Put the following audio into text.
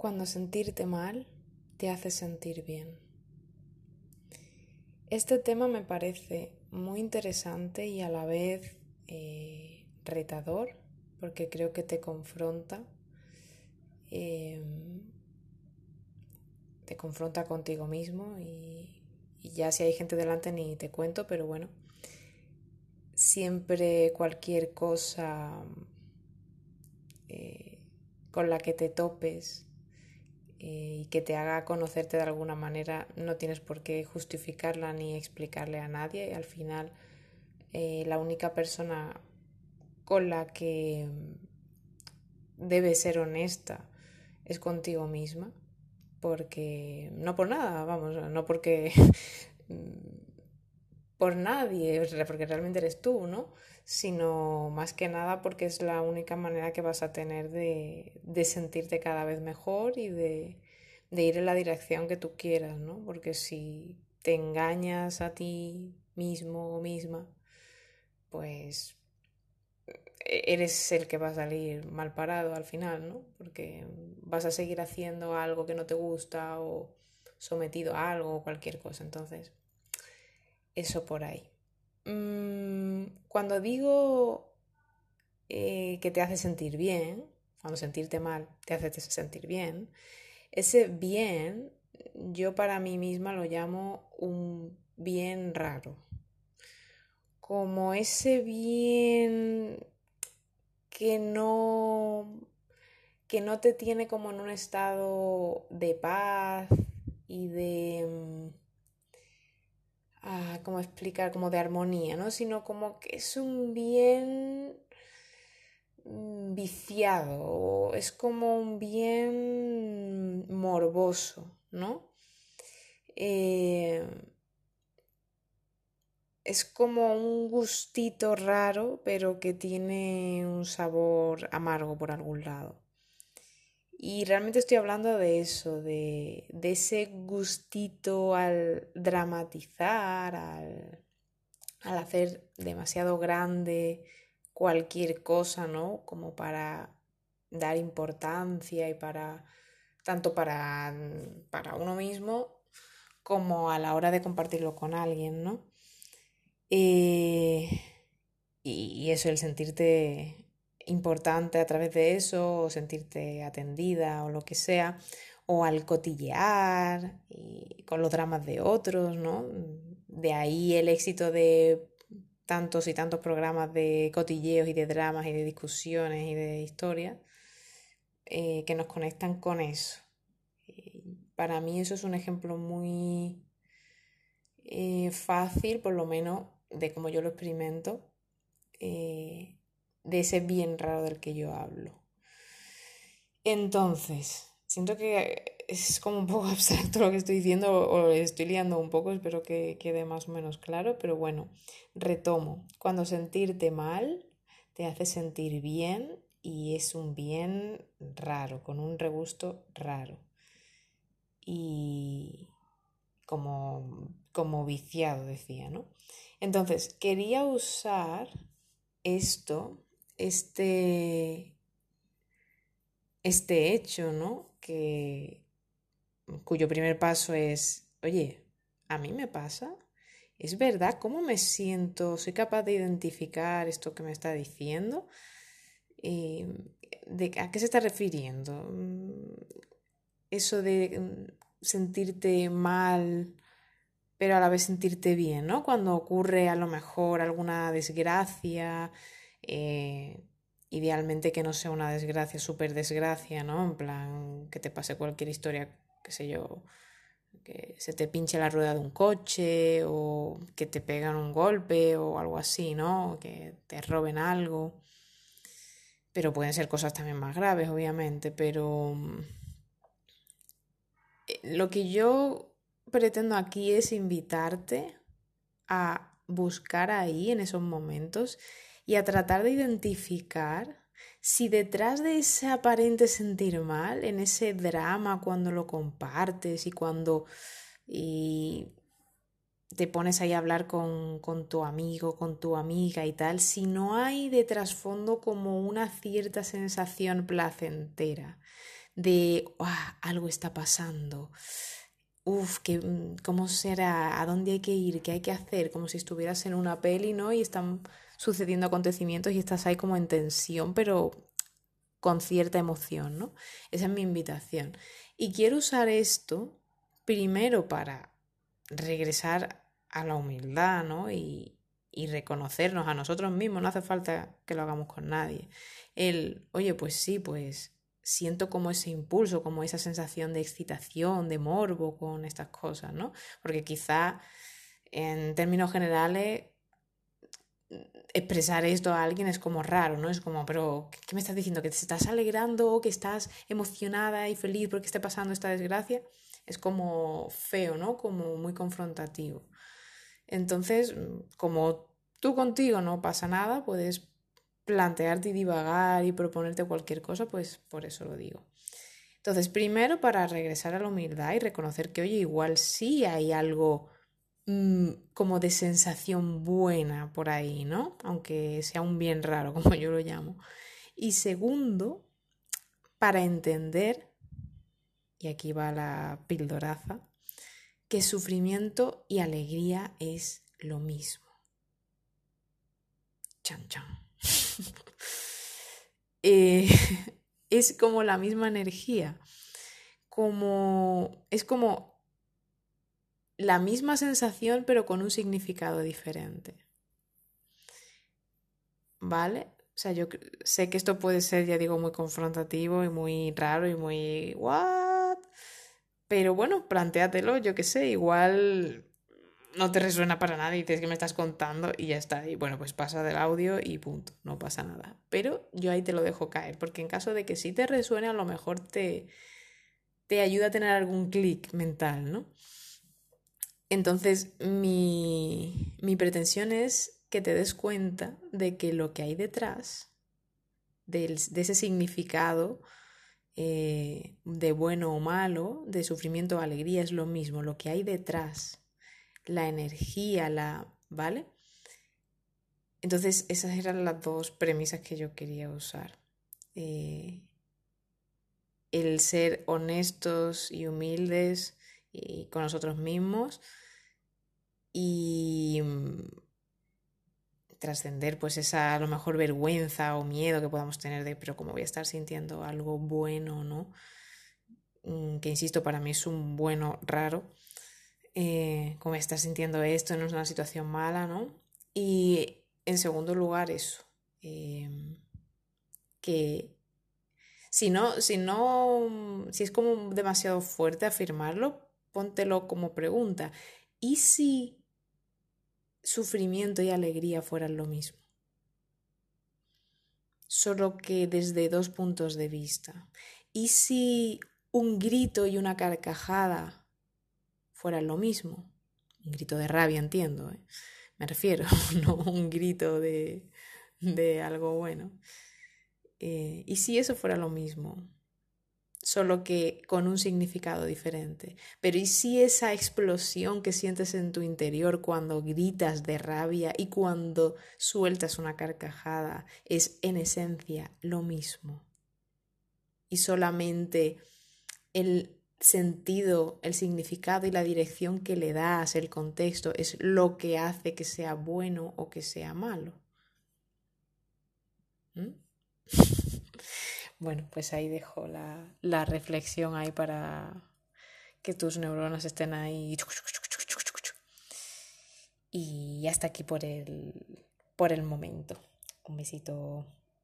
cuando sentirte mal te hace sentir bien. Este tema me parece muy interesante y a la vez eh, retador porque creo que te confronta, em, te confronta contigo mismo y, ya si hay gente delante ni te cuento, pero bueno, siempre cualquier cosa eh, con la que te topes y que te haga conocerte de alguna manera, no tienes por qué justificarla ni explicarle a nadie. Y al final, eh, la única persona con la que debes ser honesta es contigo misma, porque no por nada, vamos, no porque por nadie, porque realmente eres tú, ¿no? sino más que nada porque es la única manera que vas a tener de, sentirte cada vez mejor y de, ir en la dirección que tú quieras, ¿no? Porque si te engañas a ti mismo o misma, pues e-, eres el que va a salir mal parado al final, ¿no? Porque vas a seguir haciendo algo que no te gusta o sometido a algo o cualquier cosa. Entonces, eso por ahí. Mm, cuando digo eh, que te hace sentir bien, cuando sentirte mal te hace sentir bien, ese bien yo para mí misma lo llamo un bien raro. Como ese bien que no que no te tiene como en un estado de paz y de mm, ah, ¿cómo explicar? Como de armonía, ¿no? Sino como que es un bien mm, viciado, es como un bien morboso, ¿no? Eh, es como un gustito raro, pero que tiene un sabor amargo por algún lado. Y realmente estoy hablando de eso, de, ese gustito al dramatizar, al, hacer demasiado grande cualquier cosa, ¿no? Como para dar importancia y para tanto para, para uno mismo como a la hora de compartirlo con alguien, ¿no? Eh, y eso, el sentirte importante a través de eso, o sentirte atendida o lo que sea, o al cotillear y con los dramas de otros, ¿no? De ahí el éxito de tantos y tantos programas de cotilleos y de dramas y de discusiones y de historias eh, que nos conectan con eso. para mí eso es un ejemplo muy eh, fácil, por lo menos de cómo yo lo experimento, eh, de ese bien raro del que yo hablo. Entonces, siento que es como un poco abstracto lo que estoy diciendo o estoy liando un poco, espero que quede más o menos claro, pero bueno, retomo. Cuando sentirte mal te hace sentir bien y es un bien raro, con un regusto raro. Y como, como viciado, decía, ¿no? Entonces, quería usar esto este, este hecho, ¿no? Que, cuyo primer paso es, oye, ¿a mí me pasa? ¿Es verdad? ¿Cómo me siento? ¿Soy capaz de identificar esto que me está diciendo? Eh, ¿de, ¿A qué se está refiriendo? Eso de sentirte mal, pero a la vez sentirte bien, ¿no? Cuando ocurre a lo mejor alguna desgracia, eh, idealmente que no sea una desgracia, súper desgracia, ¿no? En plan, que te pase cualquier historia, qué sé yo, que se te pinche la rueda de un coche o que te pegan un golpe o algo así, ¿no? Que te roben algo. Pero pueden ser cosas también más graves, obviamente, pero eh, lo que yo pretendo aquí es invitarte a buscar ahí en esos momentos y a tratar de identificar si detrás de ese aparente sentir mal, en ese drama cuando lo compartes y cuando y te pones ahí a hablar con, con tu amigo, con tu amiga y tal, si no hay de trasfondo como una cierta sensación placentera de algo está pasando. Uf, que, mm, ¿cómo será? ¿A dónde hay que ir? ¿Qué hay que hacer? Como si estuvieras en una peli, ¿no? Y están sucediendo acontecimientos y estás ahí como en tensión, pero con cierta emoción, ¿no? Esa es mi invitación. Y quiero usar esto primero para regresar a la humildad, ¿no? Y, y reconocernos a nosotros mismos, no hace falta que lo hagamos con nadie. El, oye, pues sí, pues siento como ese impulso, como esa sensación de excitación, de morbo con estas cosas, ¿no? Porque quizá en términos generales expresar esto a alguien es como raro, ¿no? Es como, pero ¿qué me estás diciendo? ¿Que te estás alegrando? ¿Que estás emocionada y feliz porque esté pasando esta desgracia? Es como feo, ¿no? Como muy confrontativo. Entonces, como tú contigo no pasa nada, puedes plantearte y divagar y proponerte cualquier cosa, pues por eso lo digo. Entonces, primero para regresar a la humildad y reconocer que, oye, igual sí hay algo mm, como de sensación buena por ahí, ¿no? Aunque sea un bien raro, como yo lo llamo. Y segundo, para entender, y aquí va la pildoraza, que sufrimiento y alegría es lo mismo. Chan, chan. Eh, es como la misma energía. Como. Es como la misma sensación, pero con un significado diferente. ¿Vale? O sea, yo sé que esto puede ser, ya digo, muy confrontativo y muy raro y muy. ¿What? Pero bueno, plantéatelo, yo qué sé, igual no te resuena para nada y dices que me estás contando y ya está. Y bueno, pues pasa del audio y punto, no pasa nada. Pero yo ahí te lo dejo caer, porque en caso de que sí te resuene, a lo mejor te, te ayuda a tener algún clic mental, ¿no? Entonces, mi, mi pretensión es que te des cuenta de que lo que hay detrás, de ese significado, eh, de bueno o malo, de sufrimiento o alegría, es lo mismo, lo que hay detrás, la energía, la... ¿Vale? Entonces, esas eran las dos premisas que yo quería usar. Eh, el ser honestos y humildes y con nosotros mismos y trascender pues esa a lo mejor vergüenza o miedo que podamos tener de pero como voy a estar sintiendo algo bueno no mm, que insisto para mí es un bueno raro eh, como estar sintiendo esto es una situación mala no y en segundo lugar eso em, que si no si no si es como demasiado fuerte afirmarlo póntelo como pregunta y si sufrimiento y alegría fueran lo mismo. Solo que desde dos puntos de vista. ¿Y si un grito y una carcajada fueran lo mismo? Un grito de rabia, entiendo, ¿eh? me refiero, no un grito de, de algo bueno. Eh, ¿Y si eso fuera lo mismo? Solo que con un significado diferente. Pero ¿y si esa explosión que sientes en tu interior cuando gritas de rabia y cuando sueltas una carcajada es en esencia lo mismo? Y solamente el sentido, el significado y la dirección que le das, el contexto, es lo que hace que sea bueno o que sea malo. ¿Mm? Bueno, pues ahí dejo la, la reflexión ahí para que tus neuronas estén ahí. Y hasta aquí por el, por el momento. Un besito.